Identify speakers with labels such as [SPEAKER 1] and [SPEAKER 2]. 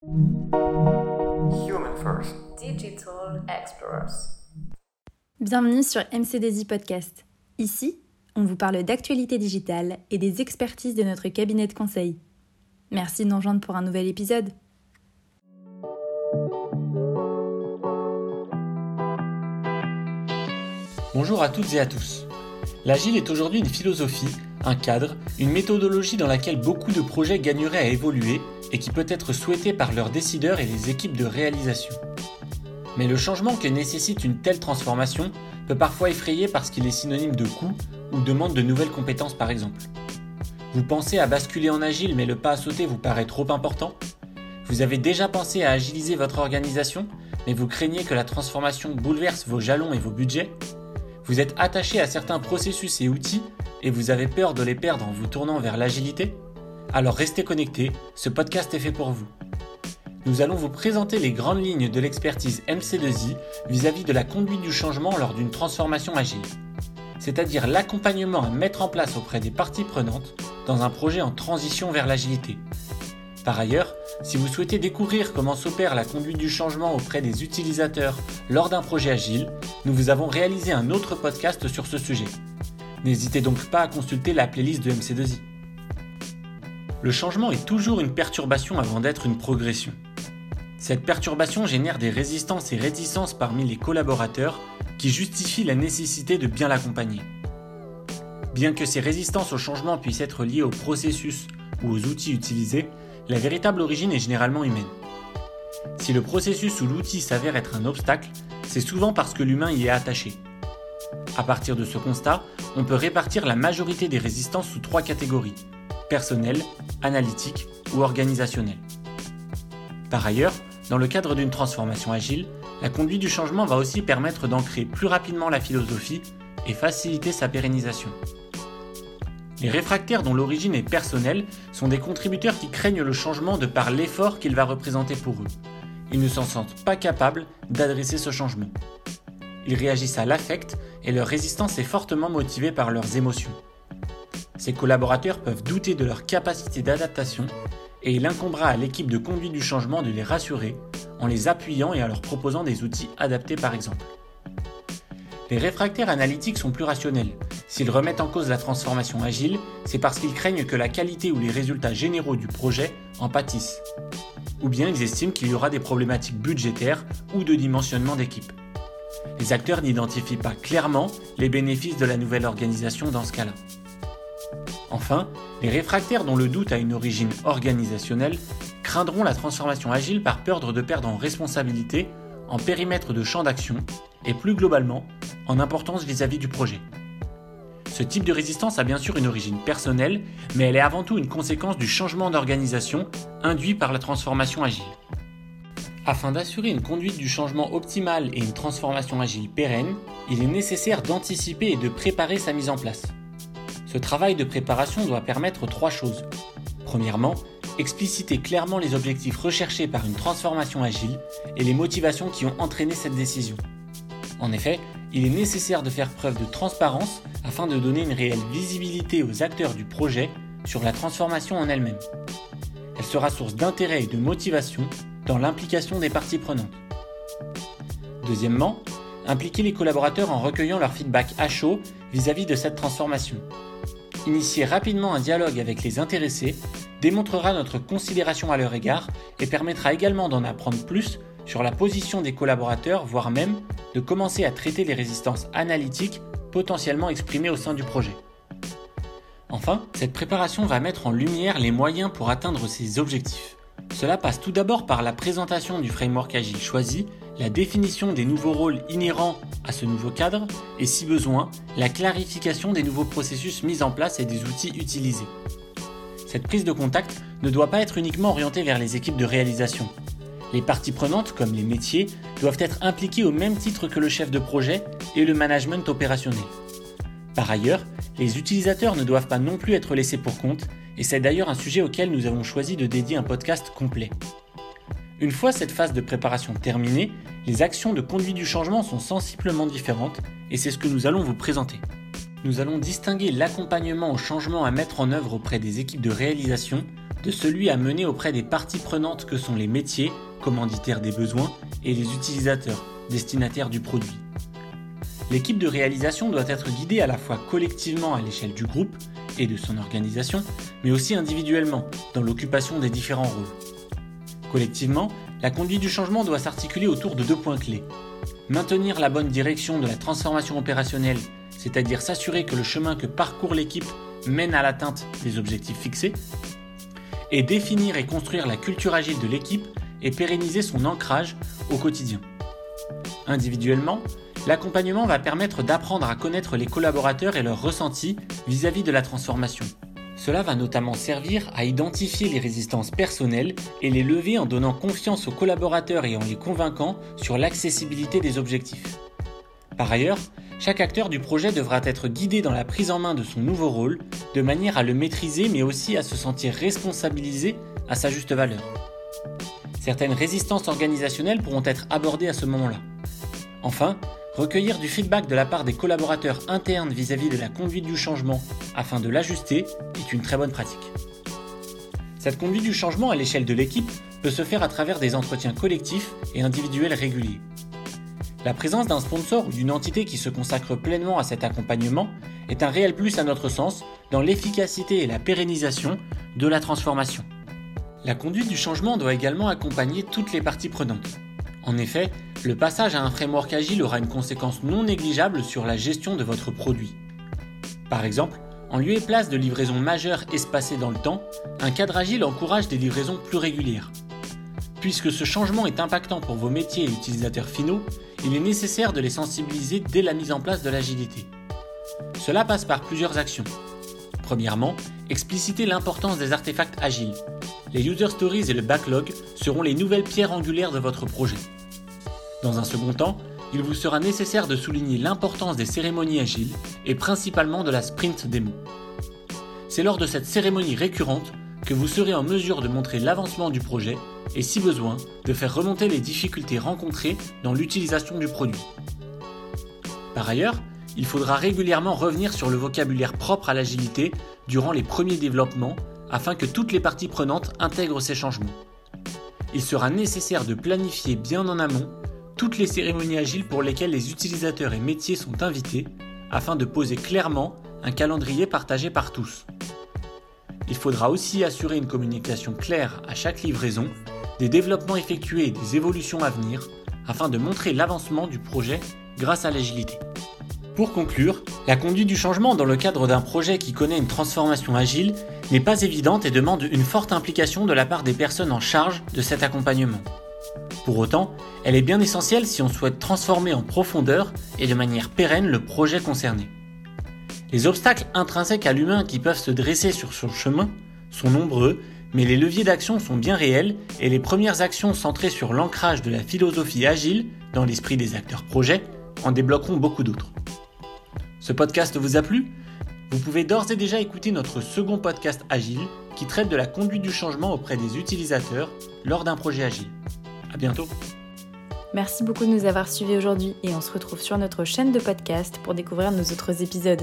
[SPEAKER 1] Human First.
[SPEAKER 2] Digital Explorers.
[SPEAKER 3] Bienvenue sur MCDZ Podcast. Ici, on vous parle d'actualité digitale et des expertises de notre cabinet de conseil. Merci de nous rejoindre pour un nouvel épisode.
[SPEAKER 4] Bonjour à toutes et à tous. L'agile est aujourd'hui une philosophie, un cadre, une méthodologie dans laquelle beaucoup de projets gagneraient à évoluer et qui peut être souhaitée par leurs décideurs et les équipes de réalisation. Mais le changement que nécessite une telle transformation peut parfois effrayer parce qu'il est synonyme de coût ou demande de nouvelles compétences par exemple. Vous pensez à basculer en agile mais le pas à sauter vous paraît trop important? Vous avez déjà pensé à agiliser votre organisation mais vous craignez que la transformation bouleverse vos jalons et vos budgets? Vous êtes attaché à certains processus et outils et vous avez peur de les perdre en vous tournant vers l'agilité? Alors restez connectés, ce podcast est fait pour vous. Nous allons vous présenter les grandes lignes de l'expertise MC2I vis-à-vis de la conduite du changement lors d'une transformation agile, c'est-à-dire l'accompagnement à mettre en place auprès des parties prenantes dans un projet en transition vers l'agilité. Par ailleurs, si vous souhaitez découvrir comment s'opère la conduite du changement auprès des utilisateurs lors d'un projet agile, nous vous avons réalisé un autre podcast sur ce sujet. N'hésitez donc pas à consulter la playlist de MC2I. Le changement est toujours une perturbation avant d'être une progression. Cette perturbation génère des résistances et réticences parmi les collaborateurs qui justifient la nécessité de bien l'accompagner. Bien que ces résistances au changement puissent être liées au processus ou aux outils utilisés, la véritable origine est généralement humaine. Si le processus ou l'outil s'avère être un obstacle, c'est souvent parce que l'humain y est attaché. À partir de ce constat, on peut répartir la majorité des résistances sous trois catégories personnelles, analytiques ou organisationnelles. Par ailleurs, dans le cadre d'une transformation agile, la conduite du changement va aussi permettre d'ancrer plus rapidement la philosophie et faciliter sa pérennisation. Les réfractaires dont l'origine est personnelle sont des contributeurs qui craignent le changement de par l'effort qu'il va représenter pour eux. Ils ne s'en sentent pas capables d'adresser ce changement. Ils réagissent à l'affect et leur résistance est fortement motivée par leurs émotions. Ces collaborateurs peuvent douter de leur capacité d'adaptation et il incombera à l'équipe de conduite du changement de les rassurer en les appuyant et en leur proposant des outils adaptés par exemple. Les réfractaires analytiques sont plus rationnels. S'ils remettent en cause la transformation agile, c'est parce qu'ils craignent que la qualité ou les résultats généraux du projet en pâtissent. Ou bien ils estiment qu'il y aura des problématiques budgétaires ou de dimensionnement d'équipe. Les acteurs n'identifient pas clairement les bénéfices de la nouvelle organisation dans ce cas-là. Enfin, les réfractaires dont le doute a une origine organisationnelle craindront la transformation agile par peur de perdre en responsabilité, en périmètre de champ d'action et plus globalement en importance vis-à-vis du projet. Ce type de résistance a bien sûr une origine personnelle, mais elle est avant tout une conséquence du changement d'organisation induit par la transformation agile. Afin d'assurer une conduite du changement optimale et une transformation agile pérenne, il est nécessaire d'anticiper et de préparer sa mise en place. Ce travail de préparation doit permettre trois choses. Premièrement, expliciter clairement les objectifs recherchés par une transformation agile et les motivations qui ont entraîné cette décision. En effet, il est nécessaire de faire preuve de transparence afin de donner une réelle visibilité aux acteurs du projet sur la transformation en elle-même. Elle sera source d'intérêt et de motivation dans l'implication des parties prenantes. Deuxièmement, impliquer les collaborateurs en recueillant leur feedback à chaud vis-à-vis de cette transformation. Initier rapidement un dialogue avec les intéressés démontrera notre considération à leur égard et permettra également d'en apprendre plus sur la position des collaborateurs, voire même de commencer à traiter les résistances analytiques potentiellement exprimées au sein du projet. Enfin, cette préparation va mettre en lumière les moyens pour atteindre ces objectifs. Cela passe tout d'abord par la présentation du framework agile choisi, la définition des nouveaux rôles inhérents à ce nouveau cadre et si besoin, la clarification des nouveaux processus mis en place et des outils utilisés. Cette prise de contact ne doit pas être uniquement orientée vers les équipes de réalisation. Les parties prenantes, comme les métiers, doivent être impliquées au même titre que le chef de projet et le management opérationnel. Par ailleurs, les utilisateurs ne doivent pas non plus être laissés pour compte, et c'est d'ailleurs un sujet auquel nous avons choisi de dédier un podcast complet. Une fois cette phase de préparation terminée, les actions de conduite du changement sont sensiblement différentes, et c'est ce que nous allons vous présenter. Nous allons distinguer l'accompagnement au changement à mettre en œuvre auprès des équipes de réalisation de celui à mener auprès des parties prenantes que sont les métiers, commanditaires des besoins, et les utilisateurs, destinataires du produit. L'équipe de réalisation doit être guidée à la fois collectivement à l'échelle du groupe et de son organisation, mais aussi individuellement dans l'occupation des différents rôles. Collectivement, la conduite du changement doit s'articuler autour de deux points clés. Maintenir la bonne direction de la transformation opérationnelle, c'est-à-dire s'assurer que le chemin que parcourt l'équipe mène à l'atteinte des objectifs fixés, et définir et construire la culture agile de l'équipe et pérenniser son ancrage au quotidien. Individuellement, l'accompagnement va permettre d'apprendre à connaître les collaborateurs et leurs ressentis vis-à-vis de la transformation. Cela va notamment servir à identifier les résistances personnelles et les lever en donnant confiance aux collaborateurs et en les convainquant sur l'accessibilité des objectifs. Par ailleurs, chaque acteur du projet devra être guidé dans la prise en main de son nouveau rôle, de manière à le maîtriser mais aussi à se sentir responsabilisé à sa juste valeur. Certaines résistances organisationnelles pourront être abordées à ce moment-là. Enfin, recueillir du feedback de la part des collaborateurs internes vis-à-vis de la conduite du changement afin de l'ajuster est une très bonne pratique. Cette conduite du changement à l'échelle de l'équipe peut se faire à travers des entretiens collectifs et individuels réguliers. La présence d'un sponsor ou d'une entité qui se consacre pleinement à cet accompagnement est un réel plus à notre sens dans l'efficacité et la pérennisation de la transformation. La conduite du changement doit également accompagner toutes les parties prenantes. En effet, le passage à un framework agile aura une conséquence non négligeable sur la gestion de votre produit. Par exemple, en lieu et place de livraisons majeures espacées dans le temps, un cadre agile encourage des livraisons plus régulières. Puisque ce changement est impactant pour vos métiers et utilisateurs finaux, il est nécessaire de les sensibiliser dès la mise en place de l'agilité. Cela passe par plusieurs actions. Premièrement, expliciter l'importance des artefacts agiles. Les user stories et le backlog seront les nouvelles pierres angulaires de votre projet. Dans un second temps, il vous sera nécessaire de souligner l'importance des cérémonies agiles et principalement de la sprint démo. C'est lors de cette cérémonie récurrente que vous serez en mesure de montrer l'avancement du projet et si besoin, de faire remonter les difficultés rencontrées dans l'utilisation du produit. Par ailleurs, il faudra régulièrement revenir sur le vocabulaire propre à l'agilité durant les premiers développements afin que toutes les parties prenantes intègrent ces changements. Il sera nécessaire de planifier bien en amont toutes les cérémonies agiles pour lesquelles les utilisateurs et métiers sont invités afin de poser clairement un calendrier partagé par tous. Il faudra aussi assurer une communication claire à chaque livraison des développements effectués et des évolutions à venir afin de montrer l'avancement du projet grâce à l'agilité. Pour conclure, la conduite du changement dans le cadre d'un projet qui connaît une transformation agile n'est pas évidente et demande une forte implication de la part des personnes en charge de cet accompagnement. Pour autant, elle est bien essentielle si on souhaite transformer en profondeur et de manière pérenne le projet concerné. Les obstacles intrinsèques à l'humain qui peuvent se dresser sur son chemin sont nombreux mais les leviers d'action sont bien réels et les premières actions centrées sur l'ancrage de la philosophie agile dans l'esprit des acteurs projets en débloqueront beaucoup d'autres. Ce podcast vous a plu? Vous pouvez d'ores et déjà écouter notre second podcast agile qui traite de la conduite du changement auprès des utilisateurs lors d'un projet agile. À bientôt
[SPEAKER 3] Merci beaucoup de nous avoir suivis aujourd'hui et on se retrouve sur notre chaîne de podcast pour découvrir nos autres épisodes.